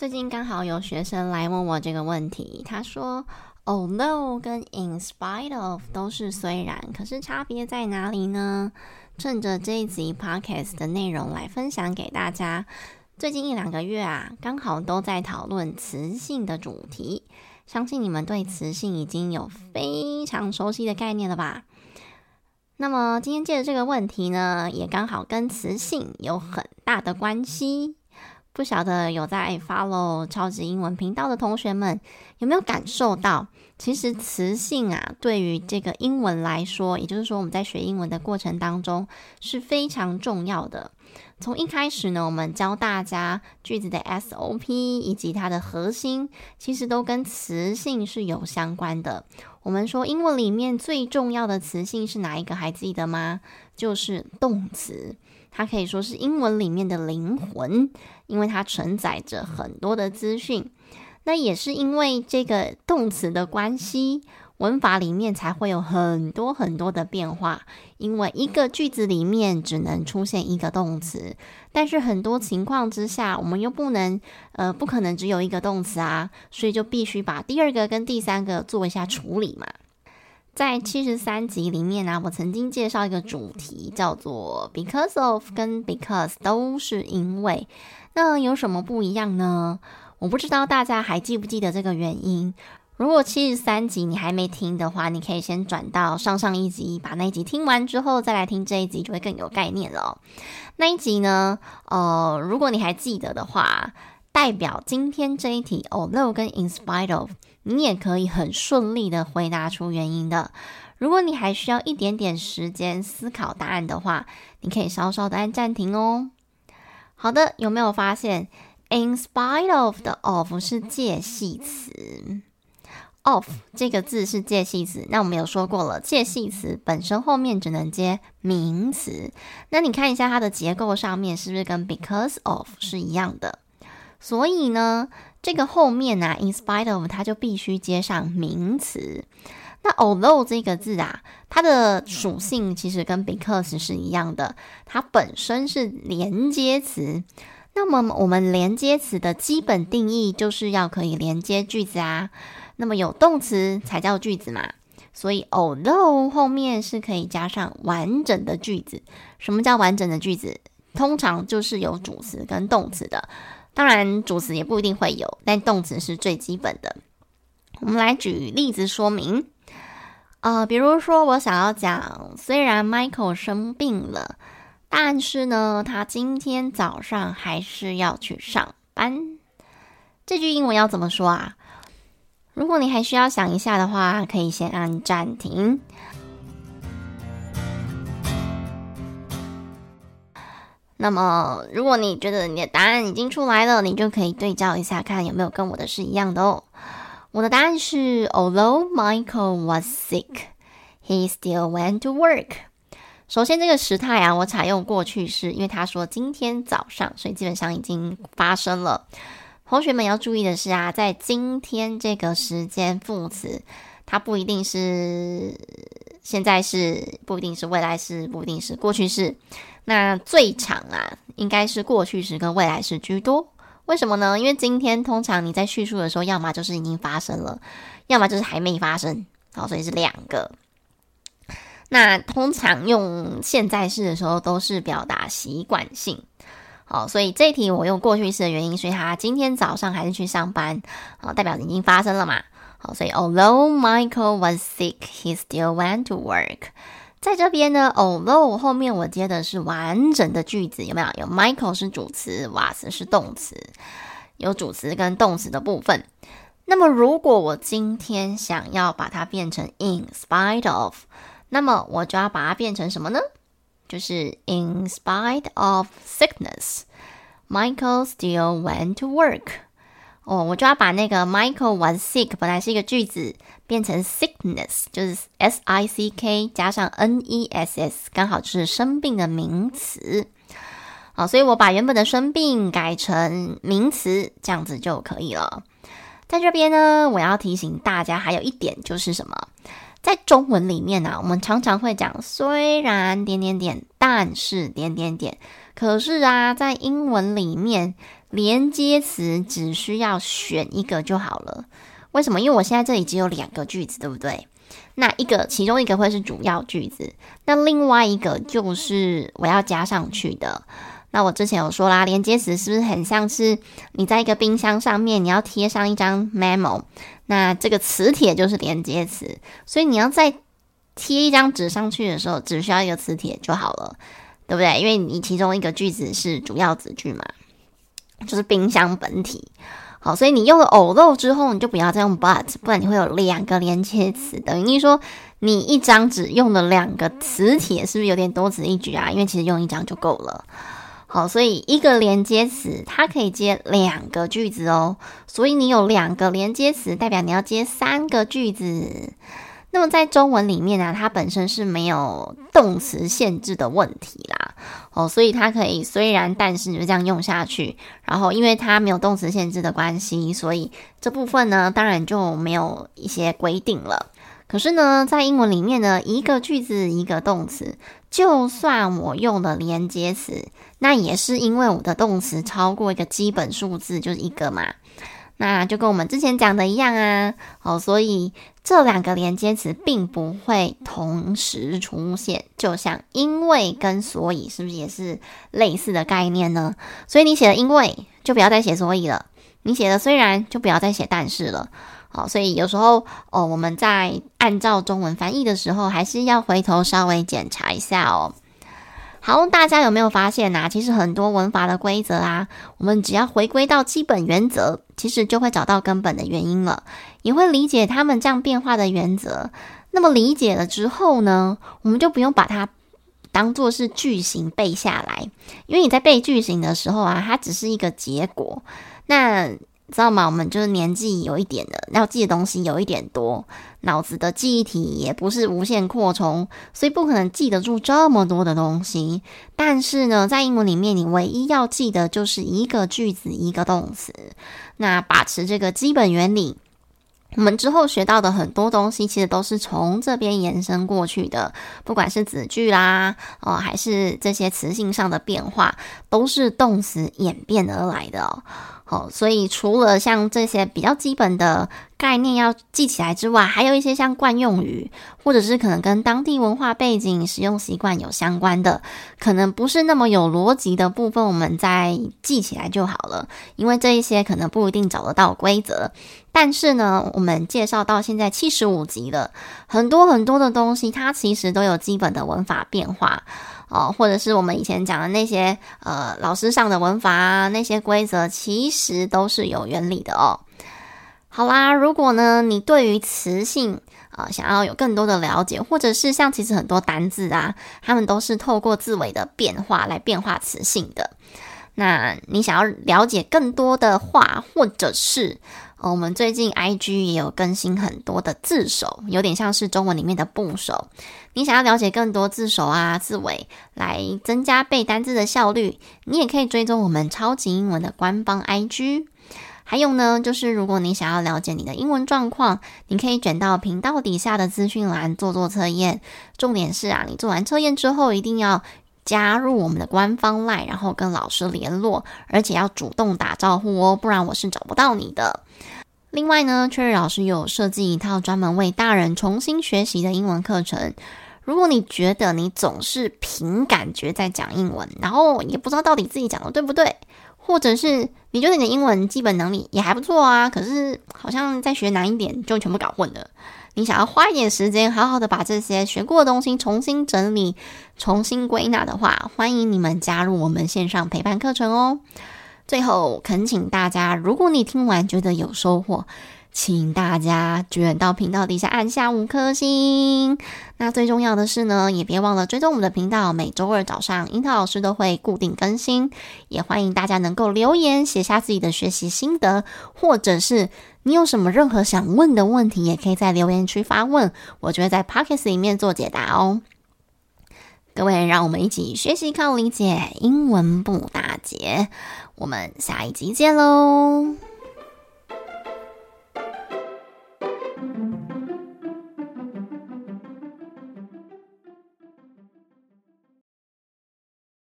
最近刚好有学生来问我这个问题，他说，although 跟 in spite of 都是虽然，可是差别在哪里呢？趁着这一集 podcast 的内容来分享给大家。最近一两个月啊，刚好都在讨论词性的主题，相信你们对词性已经有非常熟悉的概念了吧？那么今天借着这个问题呢，也刚好跟词性有很大的关系。不晓得有在 follow 超级英文频道的同学们有没有感受到，其实词性啊，对于这个英文来说，也就是说我们在学英文的过程当中是非常重要的。从一开始呢，我们教大家句子的 SOP 以及它的核心，其实都跟词性是有相关的。我们说英文里面最重要的词性是哪一个？还记得吗？就是动词。它可以说是英文里面的灵魂，因为它承载着很多的资讯。那也是因为这个动词的关系，文法里面才会有很多很多的变化。因为一个句子里面只能出现一个动词，但是很多情况之下，我们又不能，呃，不可能只有一个动词啊，所以就必须把第二个跟第三个做一下处理嘛。在七十三集里面呢、啊，我曾经介绍一个主题，叫做 because of 跟 because 都是因为，那有什么不一样呢？我不知道大家还记不记得这个原因。如果七十三集你还没听的话，你可以先转到上上一集，把那一集听完之后再来听这一集，就会更有概念了。那一集呢，呃，如果你还记得的话，代表今天这一题，although 跟 in spite of。你也可以很顺利的回答出原因的。如果你还需要一点点时间思考答案的话，你可以稍稍的按暂停哦。好的，有没有发现 in spite of 的 of 是介系词？of 这个字是介系词。那我们有说过了，介系词本身后面只能接名词。那你看一下它的结构上面是不是跟 because of 是一样的？所以呢，这个后面啊，in spite of 它就必须接上名词。那 although 这个字啊，它的属性其实跟 because 是一样的，它本身是连接词。那么我们连接词的基本定义就是要可以连接句子啊。那么有动词才叫句子嘛。所以 although 后面是可以加上完整的句子。什么叫完整的句子？通常就是有主词跟动词的。当然，主词也不一定会有，但动词是最基本的。我们来举例子说明。呃，比如说我想要讲，虽然 Michael 生病了，但是呢，他今天早上还是要去上班。这句英文要怎么说啊？如果你还需要想一下的话，可以先按暂停。那么，如果你觉得你的答案已经出来了，你就可以对照一下，看有没有跟我的是一样的哦。我的答案是，Although Michael was sick, he still went to work。首先，这个时态啊，我采用过去式，因为他说今天早上，所以基本上已经发生了。同学们要注意的是啊，在今天这个时间副词，它不一定是现在是，不一定是未来式，不一定是过去式。那最常啊，应该是过去时跟未来时居多。为什么呢？因为今天通常你在叙述的时候，要么就是已经发生了，要么就是还没发生。好，所以是两个。那通常用现在式的时候，都是表达习惯性。好，所以这题我用过去式的原因，所以他今天早上还是去上班，啊，代表已经发生了嘛。好，所以 although Michael was sick, he still went to work。在这边呢，although 后面我接的是完整的句子，有没有？有 Michael 是主词，was 是动词，有主词跟动词的部分。那么如果我今天想要把它变成 in spite of，那么我就要把它变成什么呢？就是 in spite of sickness，Michael still went to work。哦，我就要把那个 Michael was sick 本来是一个句子，变成 sickness，就是 s i c k 加上 n e s s，刚好就是生病的名词。好，所以我把原本的生病改成名词，这样子就可以了。在这边呢，我要提醒大家还有一点就是什么？在中文里面呢、啊，我们常常会讲虽然点点点，但是点点点。可是啊，在英文里面，连接词只需要选一个就好了。为什么？因为我现在这里只有两个句子，对不对？那一个，其中一个会是主要句子，那另外一个就是我要加上去的。那我之前有说啦，连接词是不是很像是你在一个冰箱上面，你要贴上一张 memo，那这个磁铁就是连接词，所以你要再贴一张纸上去的时候，只需要一个磁铁就好了，对不对？因为你其中一个句子是主要子句嘛，就是冰箱本体。好，所以你用了 although 之后，你就不要再用 but，不然你会有两个连接词，等于说你一张纸用了两个磁铁，是不是有点多此一举啊？因为其实用一张就够了。好，所以一个连接词它可以接两个句子哦，所以你有两个连接词，代表你要接三个句子。那么在中文里面呢，它本身是没有动词限制的问题啦，哦，所以它可以虽然但是就这样用下去。然后因为它没有动词限制的关系，所以这部分呢，当然就没有一些规定了。可是呢，在英文里面呢，一个句子一个动词，就算我用了连接词，那也是因为我的动词超过一个基本数字，就是一个嘛。那就跟我们之前讲的一样啊，哦，所以这两个连接词并不会同时出现，就像因为跟所以，是不是也是类似的概念呢？所以你写的因为，就不要再写所以了；你写的虽然，就不要再写但是了。好，所以有时候哦，我们在按照中文翻译的时候，还是要回头稍微检查一下哦。好，大家有没有发现呐、啊？其实很多文法的规则啊，我们只要回归到基本原则，其实就会找到根本的原因了，也会理解他们这样变化的原则。那么理解了之后呢，我们就不用把它当做是句型背下来，因为你在背句型的时候啊，它只是一个结果。那知道吗？我们就是年纪有一点的，要记的东西有一点多，脑子的记忆体也不是无限扩充，所以不可能记得住这么多的东西。但是呢，在英文里面，你唯一要记得就是一个句子一个动词。那把持这个基本原理，我们之后学到的很多东西，其实都是从这边延伸过去的，不管是子句啦，哦，还是这些词性上的变化，都是动词演变而来的。哦，所以除了像这些比较基本的概念要记起来之外，还有一些像惯用语，或者是可能跟当地文化背景、使用习惯有相关的，可能不是那么有逻辑的部分，我们再记起来就好了。因为这一些可能不一定找得到规则，但是呢，我们介绍到现在七十五集了，很多很多的东西，它其实都有基本的文法变化。哦，或者是我们以前讲的那些呃老师上的文法啊，那些规则其实都是有原理的哦。好啦，如果呢你对于词性啊、想要有更多的了解，或者是像其实很多单字啊，他们都是透过字尾的变化来变化词性的。那你想要了解更多的话，或者是。我们最近 IG 也有更新很多的字首，有点像是中文里面的部首。你想要了解更多字首啊、字尾，来增加背单字的效率，你也可以追踪我们超级英文的官方 IG。还有呢，就是如果你想要了解你的英文状况，你可以卷到频道底下的资讯栏做做测验。重点是啊，你做完测验之后一定要加入我们的官方 LINE，然后跟老师联络，而且要主动打招呼哦，不然我是找不到你的。另外呢，Cherry 老师有设计一套专门为大人重新学习的英文课程。如果你觉得你总是凭感觉在讲英文，然后也不知道到底自己讲的对不对，或者是你觉得你的英文基本能力也还不错啊，可是好像再学难一点就全部搞混了。你想要花一点时间，好好的把这些学过的东西重新整理、重新归纳的话，欢迎你们加入我们线上陪伴课程哦。最后，恳请大家，如果你听完觉得有收获，请大家卷到频道底下按下五颗星。那最重要的是呢，也别忘了追踪我们的频道，每周二早上樱桃老师都会固定更新。也欢迎大家能够留言写下自己的学习心得，或者是你有什么任何想问的问题，也可以在留言区发问，我就会在 Podcast 里面做解答哦。各位，让我们一起学习靠理解，英文不打结。我们下一集见喽！